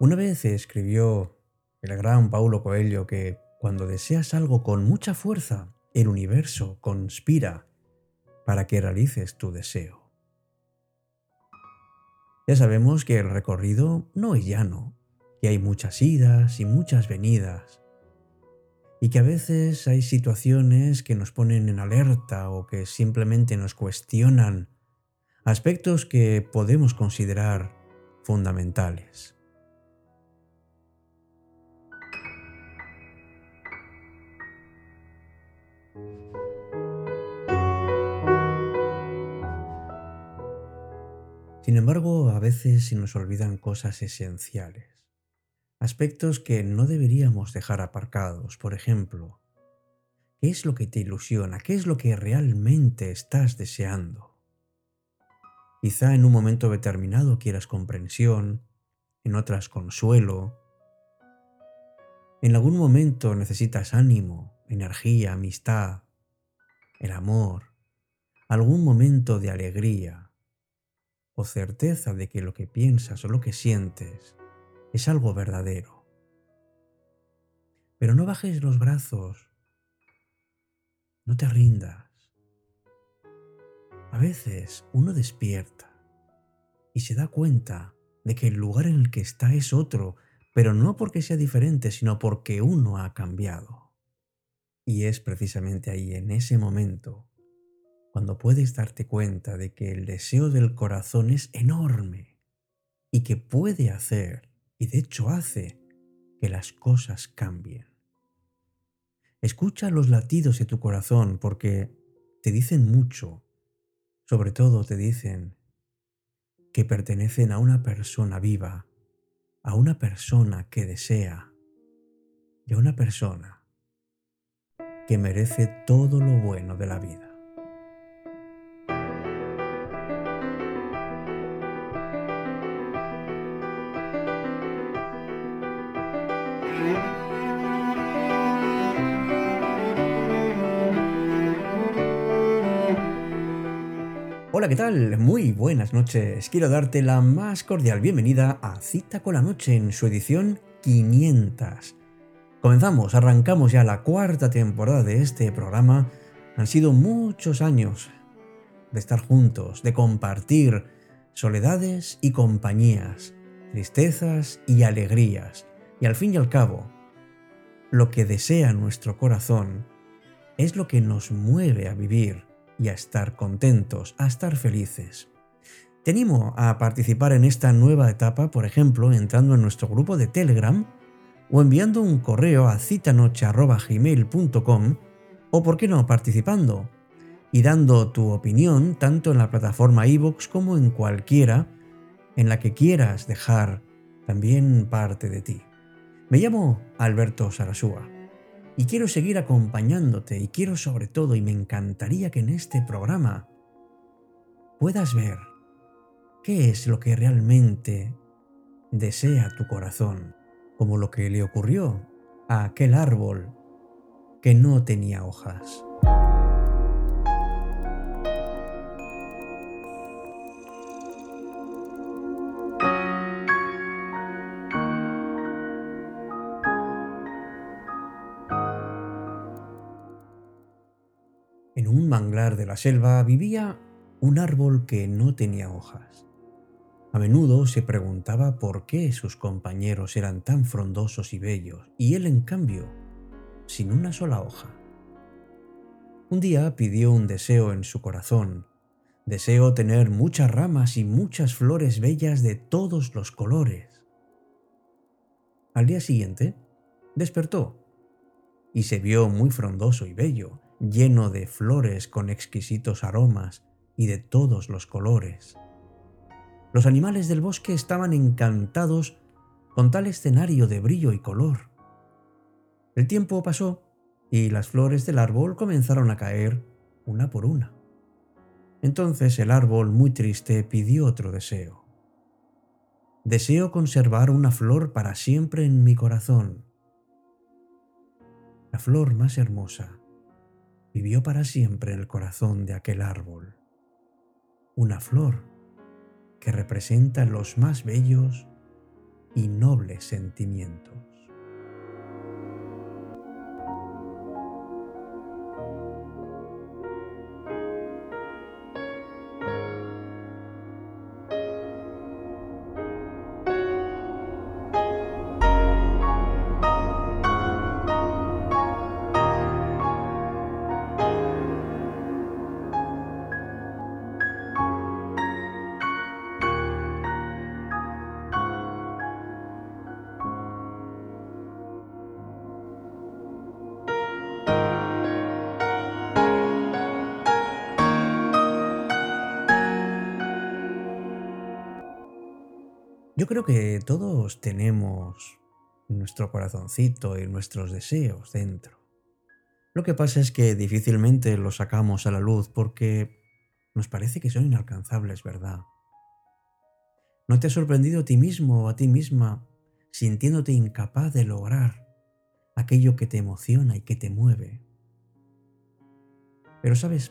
Una vez escribió el gran Paulo Coelho que cuando deseas algo con mucha fuerza, el universo conspira para que realices tu deseo. Ya sabemos que el recorrido no es llano, que hay muchas idas y muchas venidas, y que a veces hay situaciones que nos ponen en alerta o que simplemente nos cuestionan aspectos que podemos considerar fundamentales. Sin embargo, a veces se nos olvidan cosas esenciales, aspectos que no deberíamos dejar aparcados. Por ejemplo, ¿qué es lo que te ilusiona? ¿Qué es lo que realmente estás deseando? Quizá en un momento determinado quieras comprensión, en otras consuelo. En algún momento necesitas ánimo, energía, amistad, el amor, algún momento de alegría o certeza de que lo que piensas o lo que sientes es algo verdadero. Pero no bajes los brazos, no te rindas. A veces uno despierta y se da cuenta de que el lugar en el que está es otro, pero no porque sea diferente, sino porque uno ha cambiado. Y es precisamente ahí, en ese momento, cuando puedes darte cuenta de que el deseo del corazón es enorme y que puede hacer, y de hecho hace, que las cosas cambien. Escucha los latidos de tu corazón porque te dicen mucho, sobre todo te dicen que pertenecen a una persona viva, a una persona que desea y a una persona que merece todo lo bueno de la vida. ¿Qué tal? Muy buenas noches. Quiero darte la más cordial bienvenida a Cita con la Noche en su edición 500. Comenzamos, arrancamos ya la cuarta temporada de este programa. Han sido muchos años de estar juntos, de compartir soledades y compañías, tristezas y alegrías. Y al fin y al cabo, lo que desea nuestro corazón es lo que nos mueve a vivir y a estar contentos, a estar felices. Te animo a participar en esta nueva etapa, por ejemplo, entrando en nuestro grupo de Telegram o enviando un correo a citanoche.gmail.com o, por qué no, participando y dando tu opinión tanto en la plataforma iVoox como en cualquiera en la que quieras dejar también parte de ti. Me llamo Alberto Sarasúa y quiero seguir acompañándote y quiero sobre todo y me encantaría que en este programa puedas ver qué es lo que realmente desea tu corazón, como lo que le ocurrió a aquel árbol que no tenía hojas. La selva vivía un árbol que no tenía hojas. A menudo se preguntaba por qué sus compañeros eran tan frondosos y bellos, y él en cambio, sin una sola hoja. Un día pidió un deseo en su corazón, deseo tener muchas ramas y muchas flores bellas de todos los colores. Al día siguiente, despertó y se vio muy frondoso y bello, lleno de flores con exquisitos aromas y de todos los colores. Los animales del bosque estaban encantados con tal escenario de brillo y color. El tiempo pasó y las flores del árbol comenzaron a caer una por una. Entonces el árbol, muy triste, pidió otro deseo. Deseo conservar una flor para siempre en mi corazón. La flor más hermosa vivió para siempre en el corazón de aquel árbol. Una flor que representa los más bellos y nobles sentimientos. Yo creo que todos tenemos nuestro corazoncito y nuestros deseos dentro. Lo que pasa es que difícilmente los sacamos a la luz porque nos parece que son inalcanzables, ¿verdad? ¿No te has sorprendido a ti mismo o a ti misma sintiéndote incapaz de lograr aquello que te emociona y que te mueve? Pero sabes,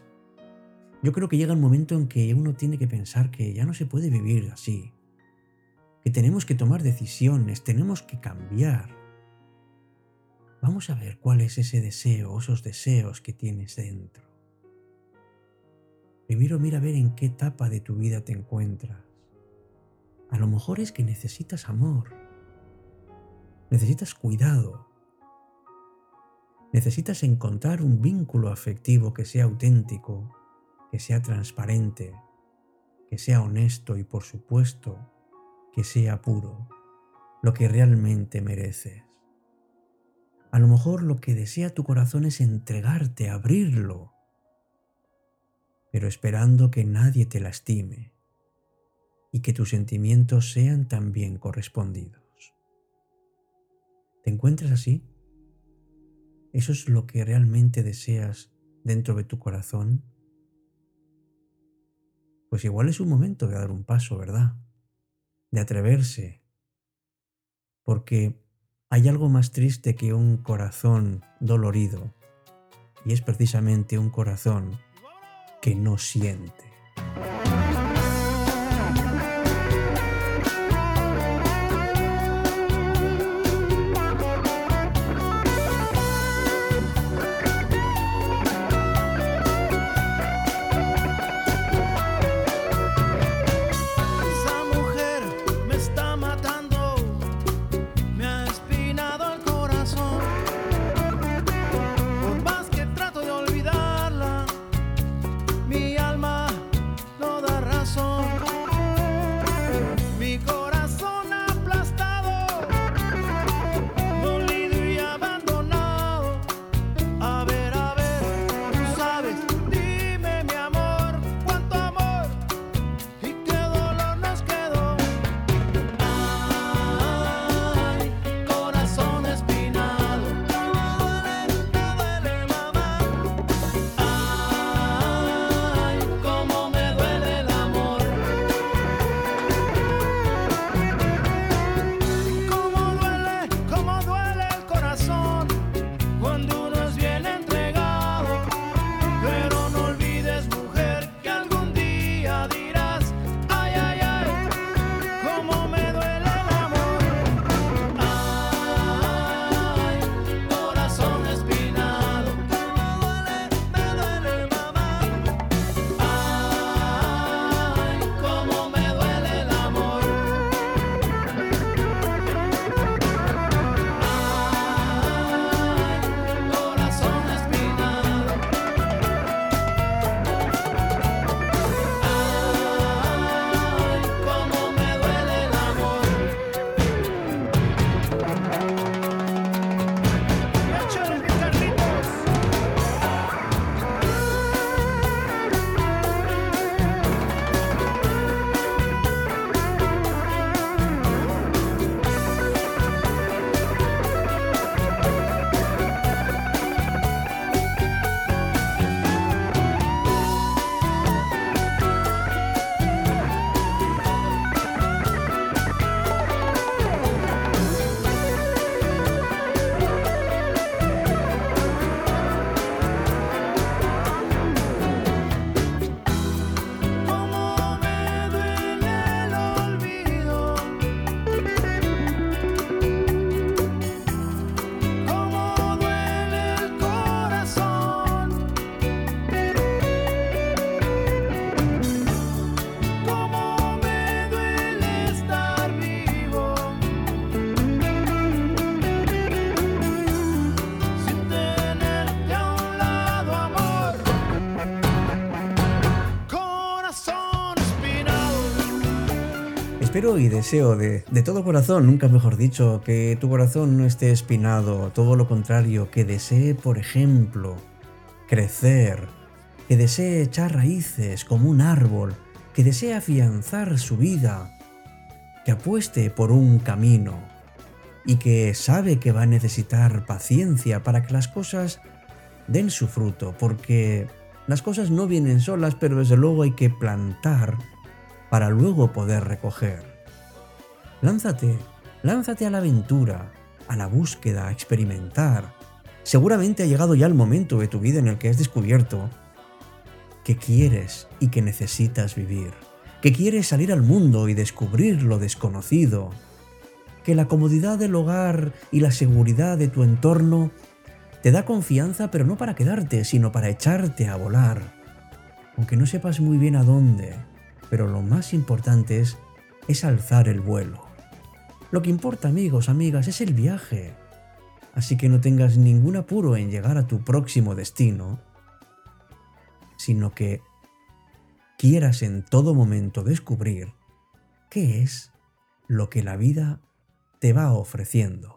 yo creo que llega el momento en que uno tiene que pensar que ya no se puede vivir así, que tenemos que tomar decisiones, tenemos que cambiar. Vamos a ver cuál es ese deseo, esos deseos que tienes dentro. Primero mira a ver en qué etapa de tu vida te encuentras. A lo mejor es que necesitas amor, necesitas cuidado, necesitas encontrar un vínculo afectivo que sea auténtico, que sea transparente, que sea honesto y por supuesto que sea puro, lo que realmente mereces. A lo mejor lo que desea tu corazón es entregarte, abrirlo, pero esperando que nadie te lastime y que tus sentimientos sean también correspondidos. ¿Te encuentras así? ¿Eso es lo que realmente deseas dentro de tu corazón? Pues igual es un momento de dar un paso, ¿verdad? De atreverse, porque hay algo más triste que un corazón dolorido, y es precisamente un corazón que no siente. Y deseo de, de, todo corazón, nunca mejor dicho, que tu corazón no esté espinado, todo lo contrario, que desee, por ejemplo, crecer, que desee echar raíces como un árbol, que desee afianzar su vida, que apueste por un camino y que sabe que va a necesitar paciencia para que las cosas den su fruto, porque las cosas no vienen solas, pero desde luego hay que plantar para luego poder recoger. Lánzate, lánzate a la aventura, a la búsqueda, a experimentar. Seguramente ha llegado ya el momento de tu vida en el que has descubierto que quieres y que necesitas vivir, que quieres salir al mundo y descubrir lo desconocido, que la comodidad del hogar y la seguridad de tu entorno te da confianza, pero no para quedarte, sino para echarte a volar. Aunque no sepas muy bien a dónde, pero lo más importante es, es alzar el vuelo. Lo que importa, amigos, amigas, es el viaje. Así que no tengas ningún apuro en llegar a tu próximo destino, sino que quieras en todo momento descubrir qué es lo que la vida te va ofreciendo.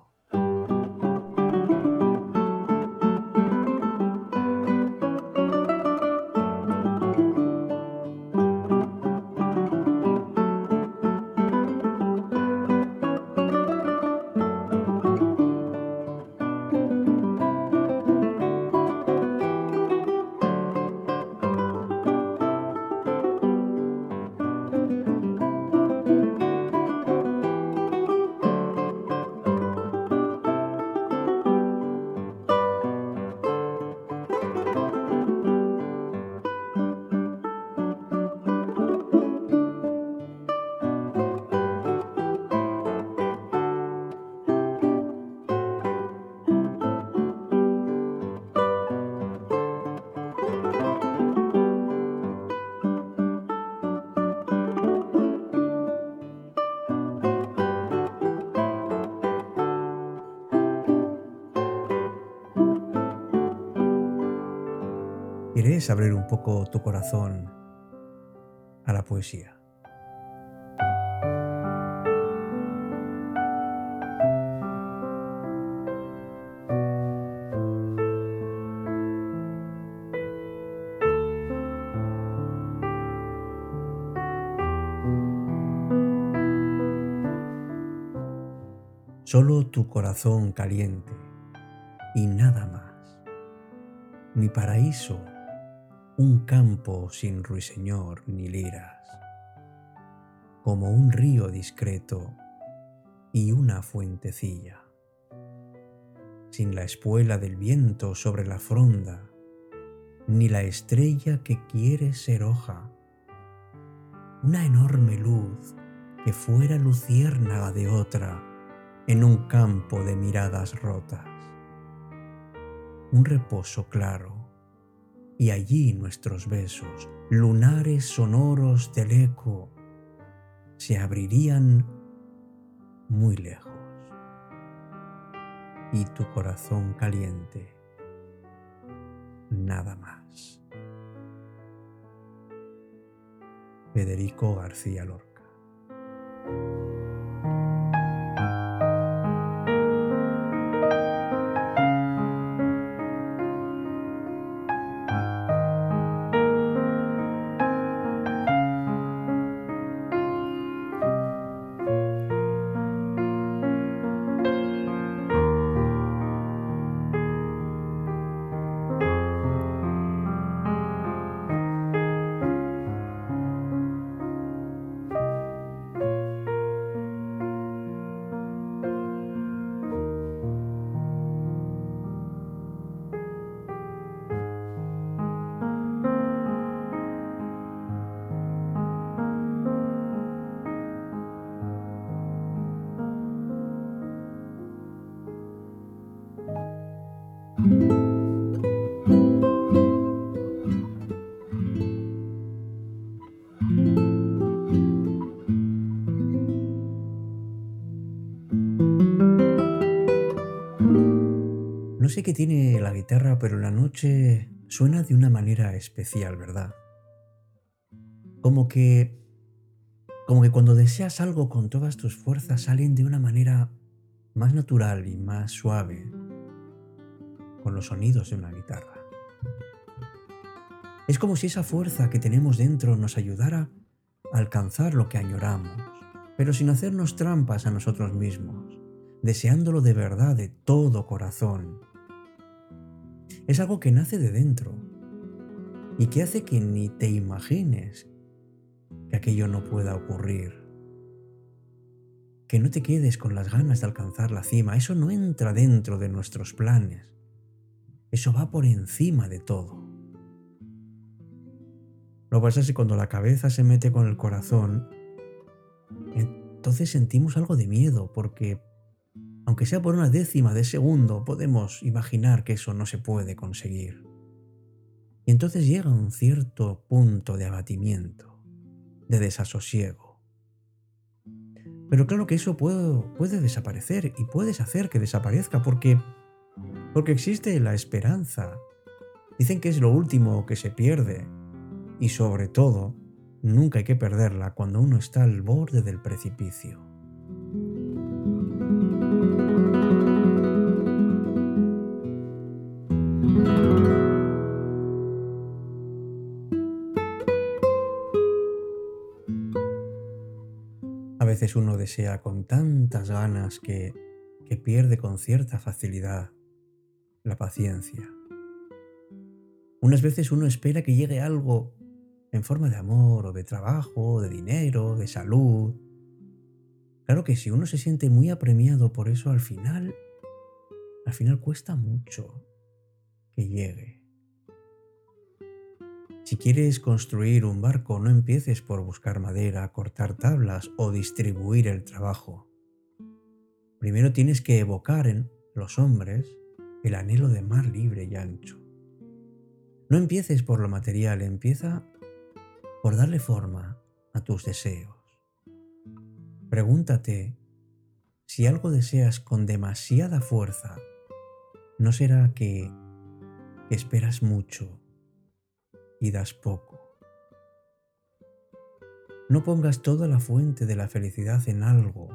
¿Quieres abrir un poco tu corazón a la poesía? Solo tu corazón caliente y nada más. Mi paraíso un campo sin ruiseñor ni liras, como un río discreto y una fuentecilla, sin la espuela del viento sobre la fronda, ni la estrella que quiere ser hoja, una enorme luz que fuera luciérnaga de otra en un campo de miradas rotas, un reposo claro y allí nuestros besos, lunares sonoros del eco, se abrirían muy lejos. Y tu corazón caliente, nada más. Federico García Lorca. Sé qué tiene la guitarra, pero la noche suena de una manera especial, ¿verdad? Como que Como que cuando deseas algo con todas tus fuerzas salen de una manera más natural y más suave, con los sonidos de una guitarra. Es como si esa fuerza que tenemos dentro nos ayudara a alcanzar lo que añoramos, pero sin hacernos trampas a nosotros mismos, deseándolo de verdad de todo corazón. Es algo que nace de dentro y que hace que ni te imagines que aquello no pueda ocurrir. Que no te quedes con las ganas de alcanzar la cima, eso no entra dentro de nuestros planes. Eso va por encima de todo. Lo que pasa es que cuando la cabeza se mete con el corazón, entonces sentimos algo de miedo, porque aunque sea por una décima de segundo, podemos imaginar que eso no se puede conseguir. Y entonces llega un cierto punto de abatimiento de desasosiego. Pero claro que eso puede, desaparecer y puedes hacer que desaparezca porque, porque existe la esperanza. Dicen que es lo último que se pierde y sobre todo, nunca hay que perderla cuando uno está al borde del precipicio. Uno desea con tantas ganas que, que pierde con cierta facilidad la paciencia. Unas veces uno espera que llegue algo en forma de amor o de trabajo, de dinero, de salud. Claro que si uno se siente muy apremiado por eso, al final, al final cuesta mucho que llegue. Si quieres construir un barco, no empieces por buscar madera, cortar tablas o distribuir el trabajo. Primero tienes que evocar en los hombres el anhelo de mar libre y ancho. No empieces por lo material, empieza por darle forma a tus deseos. Pregúntate si algo deseas con demasiada fuerza, ¿no será que, esperas mucho y das poco. No pongas toda la fuente de la felicidad en algo,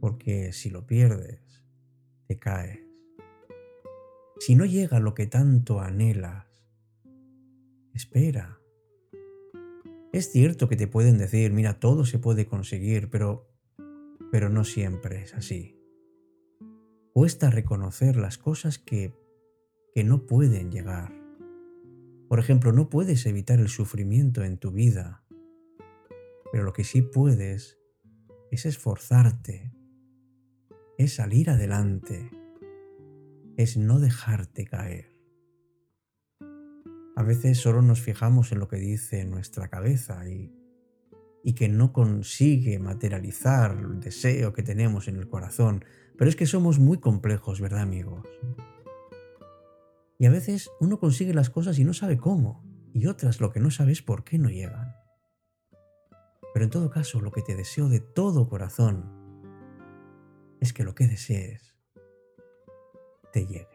porque si lo pierdes, te caes. Si no llega lo que tanto anhelas, espera. Es cierto que te pueden decir, mira, todo se puede conseguir, pero pero no siempre es así. Cuesta reconocer las cosas que que no pueden llegar. Por ejemplo, no puedes evitar el sufrimiento en tu vida, pero lo que sí puedes es esforzarte, es salir adelante, es no dejarte caer. A veces solo nos fijamos en lo que dice nuestra cabeza y, y que no consigue materializar el deseo que tenemos en el corazón, pero es que somos muy complejos, ¿verdad amigos? Y a veces uno consigue las cosas y no sabe cómo, y otras lo que no sabes por qué no llegan. Pero en todo caso, lo que te deseo de todo corazón es que lo que desees te llegue.